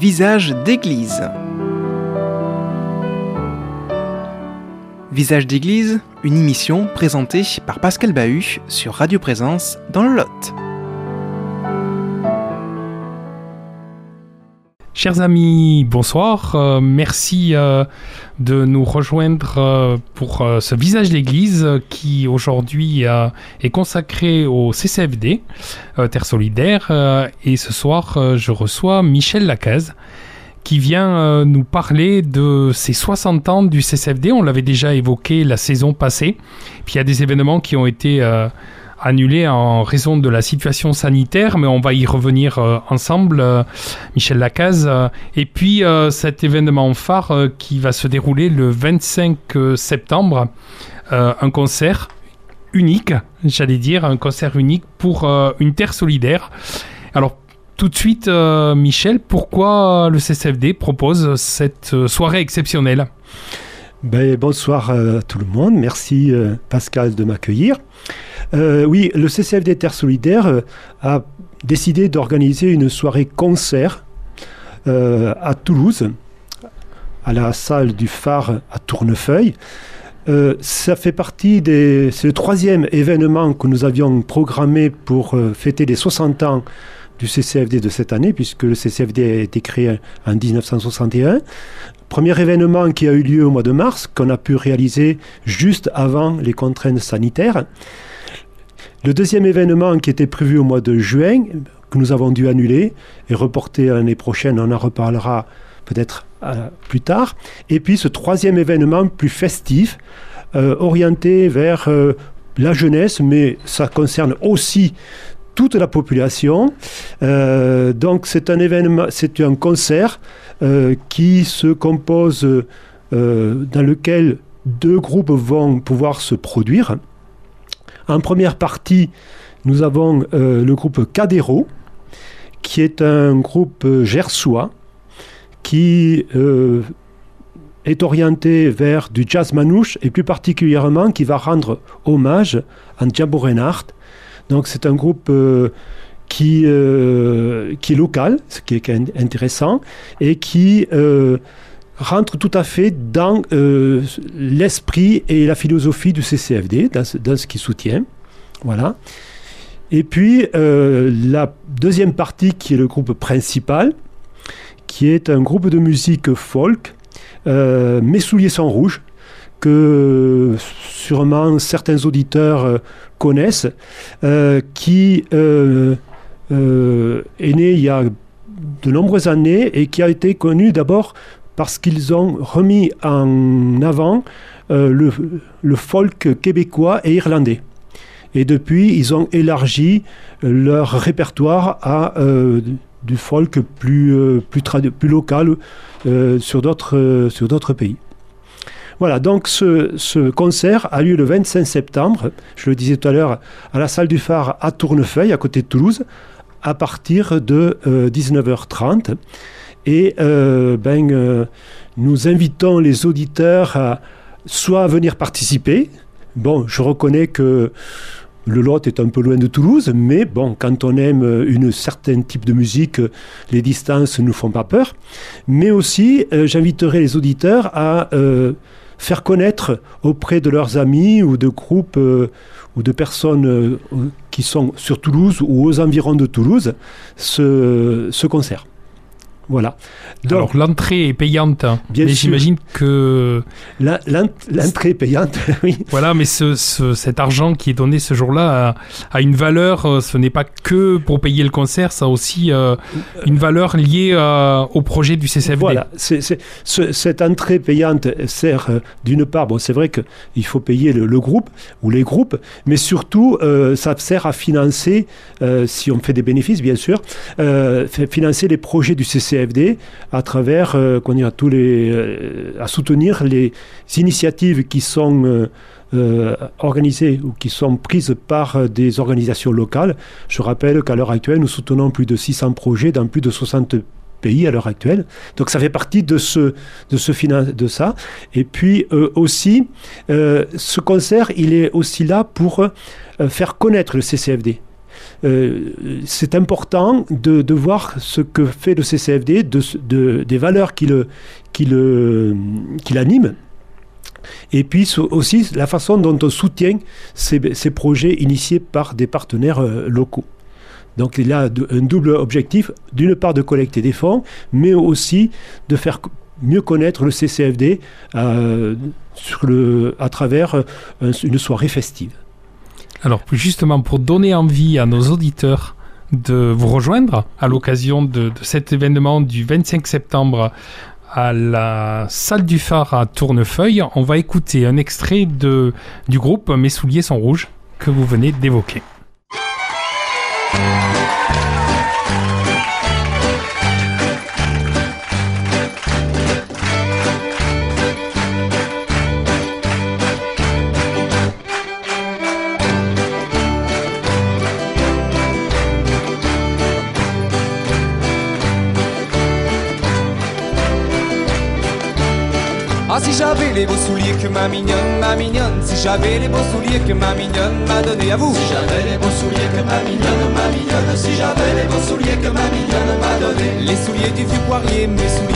Visage d'église. Visage d'église, une émission présentée par Pascal Bahut sur Radio Présence dans le Lot. Chers amis, bonsoir. Euh, merci euh, de nous rejoindre euh, pour ce visage d'église qui aujourd'hui est consacré au CCFD, Terre Solidaire. et ce soir, je reçois Michel Lacaze qui vient nous parler de ses 60 ans du CCFD. On l'avait déjà évoqué la saison passée. Puis il y a des événements qui ont été annulé en raison de la situation sanitaire, mais on va y revenir euh, ensemble, euh, Michel Lacaze. Euh, et puis cet événement phare qui va se dérouler le 25 septembre, un concert unique, j'allais dire, un concert unique pour une terre solidaire. Alors tout de suite, Michel, pourquoi le CCFD propose cette soirée exceptionnelle? Ben, bonsoir à tout le monde. Merci Pascal de m'accueillir. Euh, oui, le CCFD Terre Solidaire euh, a décidé d'organiser une soirée concert euh, à Toulouse, à la salle du phare à Tournefeuille. ça fait partie des. C'est le troisième événement que nous avions programmé pour fêter les 60 ans du CCFD de cette année, puisque le CCFD a été créé en 1961. Premier événement qui a eu lieu au mois de mars, qu'on a pu réaliser juste avant les contraintes sanitaires. Le deuxième événement qui était prévu au mois de juin, que nous avons dû annuler et reporter l'année prochaine, on en reparlera peut-être euh, plus tard. Et puis ce troisième événement plus festif, euh, orienté vers euh, la jeunesse, mais ça concerne aussi toute la population. donc c'est un événement, c'est un concert qui se compose, dans lequel deux groupes vont pouvoir se produire. En première partie, nous avons euh, le groupe Cadero, qui est un groupe euh, gersois qui euh, est orienté vers du jazz manouche et plus particulièrement qui va rendre hommage à Djambo Reinhardt. Donc c'est un groupe qui, qui est local, ce qui est intéressant, et qui rentre tout à fait dans euh, l'esprit et la philosophie du CCFD, dans ce, qu'il soutient. Voilà. Et puis, euh, la deuxième partie, qui est le groupe principal, qui est un groupe de musique folk, euh, Mes souliers sont rouges, que sûrement certains auditeurs connaissent, qui est né il y a de nombreuses années et qui a été connu d'abord parce qu'ils ont remis en avant euh, le, folk québécois et irlandais. Et depuis, ils ont élargi leur répertoire à euh, du folk plus, euh, plus, local sur d'autres pays. Voilà, donc ce, ce, concert a lieu le 25 septembre, je le disais tout à l'heure, à la salle du phare à Tournefeuille, à côté de Toulouse, à partir de 19h30. Et euh, ben, euh, nous invitons les auditeurs soit à venir participer. Bon, je reconnais que le Lot est un peu loin de Toulouse, mais bon, quand on aime une certain type de musique, les distances ne nous font pas peur. Mais aussi, euh, j'inviterai les auditeurs à faire connaître auprès de leurs amis ou de groupes ou de personnes qui sont sur Toulouse ou aux environs de Toulouse ce concert. Voilà. Alors l'entrée est payante, hein. bien mais j'imagine que l'entrée est payante, oui. Voilà, mais ce, cet argent qui est donné ce jour-là a, une valeur. Euh, ce n'est pas que pour payer le concert, ça a aussi euh, une valeur liée euh, au projet du CCFD. Voilà, cette entrée payante sert d'une part, bon, c'est vrai qu'il faut payer le, groupe ou les groupes, mais surtout ça sert à financer, si on fait des bénéfices bien sûr, financer les projets du CCFD à travers euh, tous les, euh, à soutenir les initiatives qui sont euh, organisées ou qui sont prises par des organisations locales. Je rappelle qu'à l'heure actuelle, nous soutenons plus de 600 projets dans plus de 60 pays à l'heure actuelle. Donc ça fait partie de ce de ce de ça. Et puis aussi, ce concert, il est aussi là pour faire connaître le CCFD. C'est important de, voir ce que fait le CCFD, de, des valeurs qui le, qui le, qui l'animent et puis aussi la façon dont on soutient ces, projets initiés par des partenaires locaux. Donc il a un double objectif, d'une part de collecter des fonds, mais aussi de faire mieux connaître le CCFD euh, à travers euh, une soirée festive. Alors justement, pour donner envie à nos auditeurs de vous rejoindre à l'occasion de, cet événement du 25 septembre à la salle du phare à Tournefeuille, on va écouter un extrait de, du groupe Mes souliers sont rouges que vous venez d'évoquer. J'avais les beaux souliers que ma mignonne, ma mignonne. Si j'avais les beaux souliers que ma mignonne m'a donné à vous. Si j'avais les beaux souliers que ma mignonne, ma mignonne. Si j'avais les beaux souliers que ma mignonne m'a donné. Les souliers du vieux poirier, mes souliers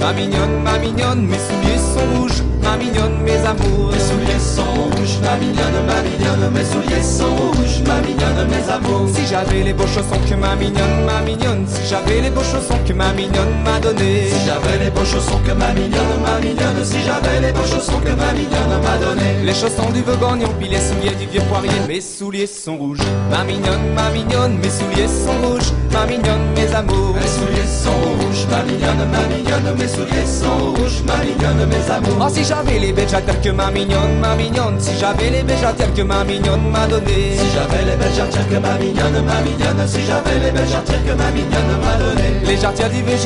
Ma mignonne, ma mignonne, mes souliers sont rouges. Ma mignonne, mes amours. Mes souliers sont rouges, ma mignonne, ma mignonne Mes souliers sont rouges, ma mignonne, mes amours. Si j'avais les beaux chaussons que ma mignonne, ma mignonne. Si j'avais les beaux chaussons que ma mignonne m'a donné Si j'avais les beaux chaussons que ma mignonne, ma mignonne. Si j'avais les beaux chaussons que ma mignonne m'a donné Les chaussons du Vogognon, puis les souliers du vieux poirier. Mes souliers sont rouges. Ma mignonne, ma mignonne, mes souliers sont rouges. Ma mignonne, mes amours. Mes souliers sont rouges. Ma mignonne, ma mignonne, mes souliers sont rouges Ma mignonne, mes amours Oh si j'avais les béjatères que ma mignonne, ma mignonne Si j'avais les béjatères que ma mignonne m'a donné Si j'avais les belles jarretières que ma mignonne, ma mignonne Si j'avais les belles jarretières que ma mignonne m'a donné Les jarretières du vieux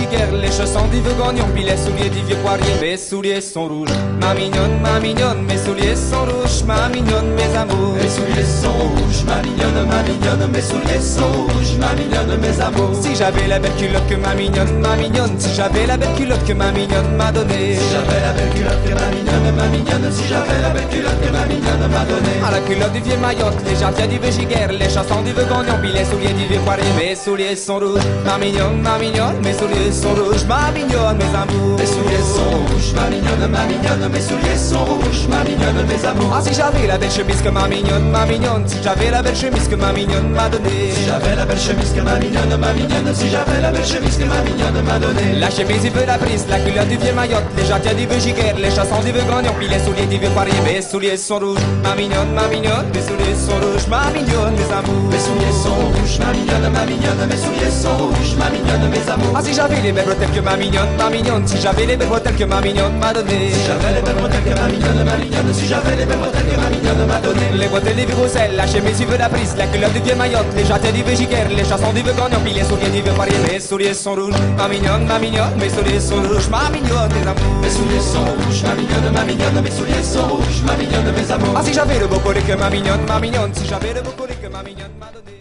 les chaussons du Vogognon Puis les souliers vieux poirier Mes souliers sont rouges. Ma mignonne, ma mignonne, mes souliers sont rouges. Ma mignonne, mes amours. Mes souliers sont rouges. Ma mignonne, ma mignonne, mes souliers sont rouges. Ma mignonne, mes amours. Si j'avais la belle culotte que ma mignonne, ma mignonne. Si j'avais la belle culotte que ma mignonne m'a donné. Si j'avais la belle culotte que ma mignonne, ma mignonne. Si j'avais la belle culotte que ma mignonne m'a donné. À la culotte du vieux Mayotte, les jarretiers du vieux Giguère, les chansons du vieux Gagnon, puis les souliers du vieux Poirier. Mes souliers sont rouges. Ma mignonne, ma mignonne, mes souliers sont rouges. Ma mignonne, mes amours. Mes souliers sont rouges. Ma mignonne, ma mignonne, mes souliers sont rouges, ma mignonne, mes amours. Ah, si j'avais la belle chemise que ma mignonne, ma mignonne, si j'avais la belle chemise que ma mignonne m'a donnée. Si j'avais la belle chemise que ma mignonne, ma mignonne, si j'avais la belle chemise que ma mignonne m'a donnée. La chemise, il veut la prise, la culotte du vieux Mayotte, les jarretiers du vieux Giguère, les chassons du vieux Gagnon, puis les souliers du vieux Paris. Mes souliers sont rouges, ma mignonne, ma mignonne, mes souliers sont rouges, ma mignonne, mes amours. Mes souliers sont rouges, ma mignonne, ma mignonne, mes souliers sont rouges, ma mignonne, mes amours. Ah, si j'avais les belles bretelles que ma mignonne, ma mignonne, si j'avais les belles bretelles que ma mignonne m'a donné. Si j'avais les belles bretelles que ma mignonne, ma mignonne, si j'avais les belles bretelles que ma mignonne m'a donné. Les bretelles du vieux la chemise du vieux la prise, la culotte du vieux Mayotte, les jarretiers du vieux les chassons du vieux Gagnon, puis les souliers du vieux Paris. Mes souliers sont rouges, ma mignonne, ma mignonne, mes souliers sont rouges, ma mignonne, mes amours. Mes souliers sont rouges, ma mignonne, ma mignonne, mes souliers sont rouges, ma mignonne, mes amours. Ah, si j'avais le beau collet que ma mignonne, ma mignonne, si j'avais le beau collet que ma mignonne m'a donné.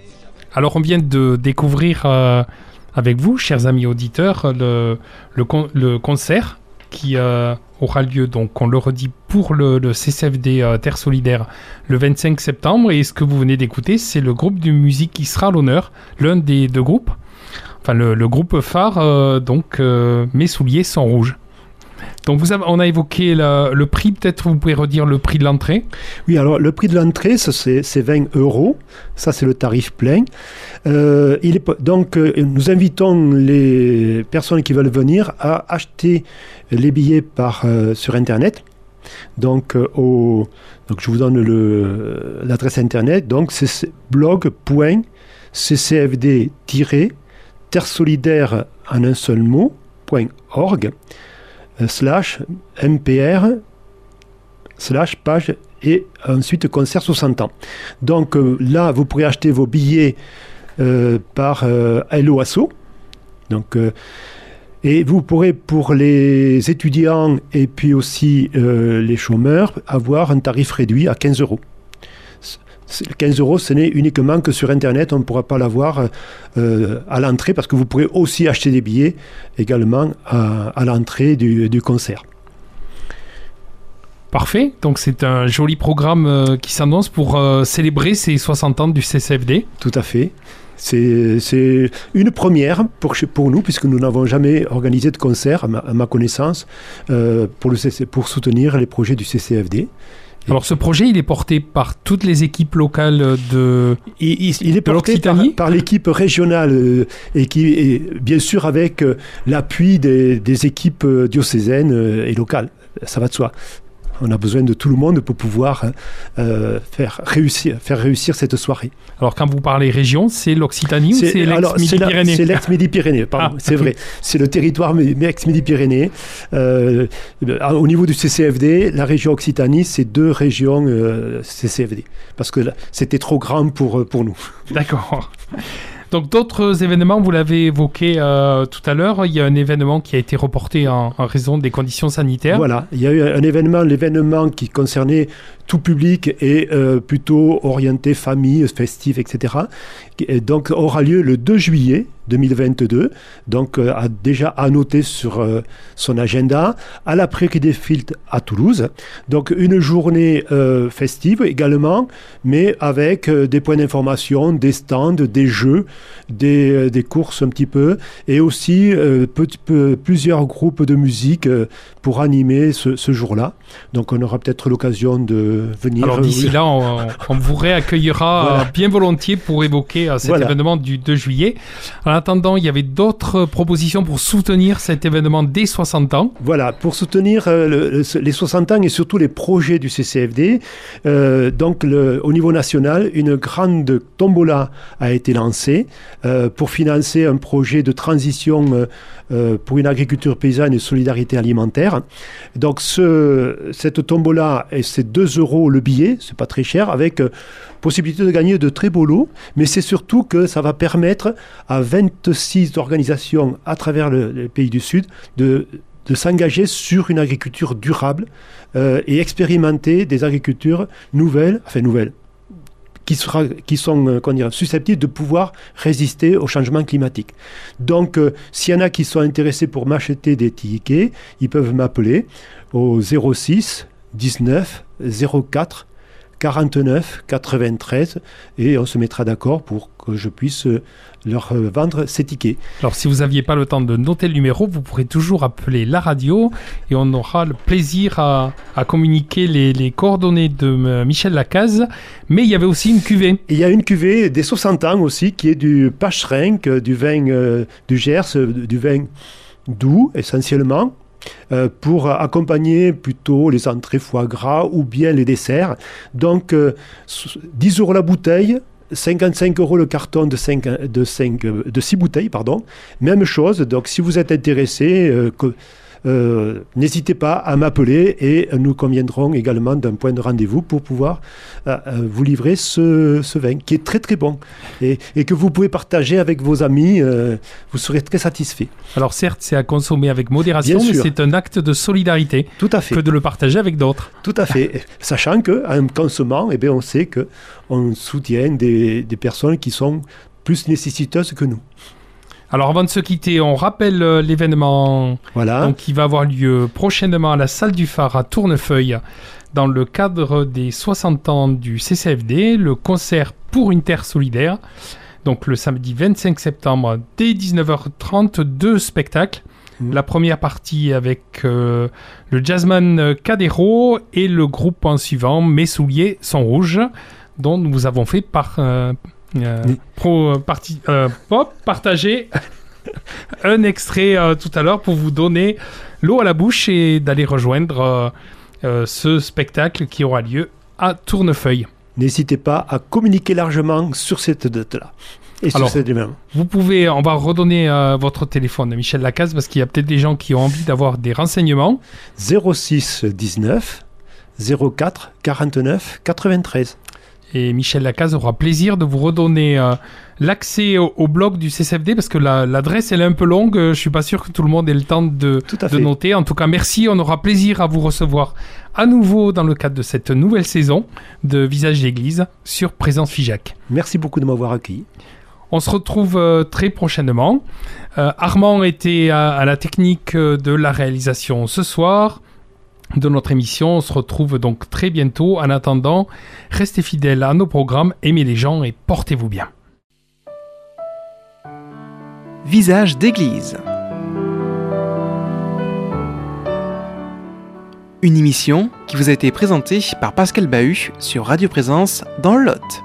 Alors, on vient de découvrir euh, avec vous, chers amis auditeurs, le, le, con- le concert qui euh, aura lieu, donc on le redit, pour le, le CCFD euh, Terre Solidaire le 25 septembre. Et ce que vous venez d'écouter, c'est le groupe de musique qui sera à l'honneur, l'un des deux groupes, enfin le, groupe phare, euh, donc euh, Mes souliers sont rouges. Donc on a évoqué le prix, peut-être vous pouvez redire le prix de l'entrée. Oui, alors le prix de l'entrée, c'est c'est 20 euros. Ça, c'est le tarif plein. Euh, donc, euh, nous invitons les personnes qui veulent venir à acheter les billets euh, sur Internet. Donc, je vous donne l'adresse Internet. Donc, c'est blog.ccfd-terre solidaire en un seul mot, .org, euh, slash mpr slash page et ensuite concert 60 ans. Donc euh, là, vous pourrez acheter vos billets euh, par euh, Hello Asso. Donc, euh, et vous pourrez, pour les étudiants et puis aussi euh, les chômeurs, avoir un tarif réduit à 15 euros. C- 15 euros, ce n'est uniquement que sur Internet, on ne pourra pas l'avoir euh, à l'entrée parce que vous pourrez aussi acheter des billets également à, à l'entrée du, du concert. Parfait, donc c'est un joli programme euh, qui s'annonce pour euh, célébrer ces 60 ans du CCFD. Tout à fait. C'est une première pour, nous, puisque nous n'avons jamais organisé de concert, à ma, à ma connaissance, pour, le CC pour soutenir les projets du CCFD. Alors ce projet, il est porté par toutes les équipes locales de... Il, il- il est porté par, l'équipe régionale euh, et qui et bien sûr avec euh, l'appui des, des équipes euh, diocésaines et locales. Ça va de soi. On a besoin de tout le monde pour pouvoir euh, faire, réussir, faire réussir cette soirée. Alors quand vous parlez région, c'est l'Occitanie ou c'est l'ex-Midi-Pyrénées C'est l'ex-Midi-Pyrénées, pardon, Ah, c'est vrai. C'est le territoire mi- ex-Midi-Pyrénées. Euh, euh, au niveau du CCFD, la région Occitanie, c'est deux régions euh, CCFD. Parce que c'était trop grand pour, pour nous. D'accord. Donc d'autres événements, vous l'avez évoqué euh, tout à l'heure, il y a un événement qui a été reporté en, en raison des conditions sanitaires. Voilà, il y a eu un événement, l'événement qui concernait tout public et euh, plutôt orienté famille, festive, etc. Et donc aura lieu le 2 juillet 2022, donc euh, a déjà noter sur euh, son agenda, à la Prairie des Fields à Toulouse. Donc une journée euh, festive également, mais avec des points d'information, des stands, des jeux, des, des courses un petit peu, et aussi plusieurs groupes de musique pour animer ce jour-là. Donc on aura peut-être l'occasion de venir. Alors d'ici euh, là, on, on vous réaccueillera Voilà. bien volontiers pour évoquer euh, cet Voilà. événement du 2 juillet. En attendant, il y avait d'autres propositions pour soutenir cet événement dès 60 ans. Voilà, pour soutenir euh, le- le- les 60 ans et surtout les projets du CCFD, euh, donc le- au niveau national, une grande tombola a été lancée euh, pour financer un projet de transition euh, pour une agriculture paysanne et solidarité alimentaire. Donc ce, cette tombola, c'est 2 euros le billet, c'est pas très cher, avec euh, possibilité de gagner de très beaux lots, mais c'est surtout que ça va permettre à 26 organisations à travers le- pays du Sud de de s'engager sur une agriculture durable euh, et expérimenter des agricultures nouvelles, enfin nouvelles, qui, sera, qui sont euh, susceptibles de pouvoir résister au changement climatique. Donc, euh, s'il y en a qui sont intéressés pour m'acheter des tickets, ils peuvent m'appeler au 06 19 04 49 93 et on se mettra d'accord pour que je puisse leur vendre ces tickets. Alors si vous n'aviez pas le temps de noter le numéro, vous pourrez toujours appeler la radio et on aura le plaisir à, à communiquer les, les coordonnées de euh, Michel Lacaze. Mais il y avait aussi une cuvée. Il y a une cuvée des 60 ans aussi qui est du Pacherenc, du vin euh, du Gers, euh, du vin doux essentiellement, euh, pour accompagner plutôt les entrées foie gras ou bien les desserts. Donc euh, s- 10 euros la bouteille. 55 euros le carton de 5, de 5, euh, de 6 bouteilles, pardon. Même chose, donc si vous êtes intéressé, euh, euh, n'hésitez pas à m'appeler et nous conviendrons également d'un point de rendez-vous pour pouvoir euh, euh, vous livrer ce, ce vin qui est très très bon et, et que vous pouvez partager avec vos amis. euh, vous serez très satisfait. Alors certes, c'est à consommer avec modération, Bien mais c'est un acte de solidarité Tout à fait. que de le partager avec d'autres. Tout à fait. Sachant qu'en consommant, eh bien, on sait qu'on soutient des, des personnes qui sont plus nécessiteuses que nous. Alors avant de se quitter, on rappelle euh, l'événement Voilà. donc, qui va avoir lieu prochainement à la salle du phare à Tournefeuille dans le cadre des 60 ans du CCFD, le concert pour une terre solidaire. Donc le samedi 25 septembre dès 19h30, deux spectacles. Mhm. La première partie avec euh, le jazzman Cadero et le groupe en suivant Mes souliers sont rouges, dont nous avons fait par, euh, Oui. pro, parti, euh, pop, partager un extrait euh, tout à l'heure pour vous donner l'eau à la bouche et d'aller rejoindre euh, euh, ce spectacle qui aura lieu à Tournefeuille. N'hésitez pas à communiquer largement sur cette date-là. Et sur Alors, événement. Vous pouvez, on va redonner euh, votre téléphone à Michel Lacaze parce qu'il y a peut-être des gens qui ont envie d'avoir des renseignements. 06 19 04 49 93. Et Michel Lacaze aura plaisir de vous redonner euh, l'accès au, au blog du CCFD parce que la- l'adresse elle est un peu longue. Je suis pas sûr que tout le monde ait le temps de, noter. En tout cas, merci. On aura plaisir à vous recevoir à nouveau dans le cadre de cette nouvelle saison de Visage d'Église sur Présence Figeac. Merci beaucoup de m'avoir accueilli. On se retrouve euh, très prochainement. Euh, Armand était à, à la technique de la réalisation ce soir. De notre émission. On se retrouve donc très bientôt. En attendant, restez fidèles à nos programmes, aimez les gens et portez-vous bien. Visage d'église. Une émission qui vous a été présentée par Pascal Bahut sur Radio Présence dans le Lot.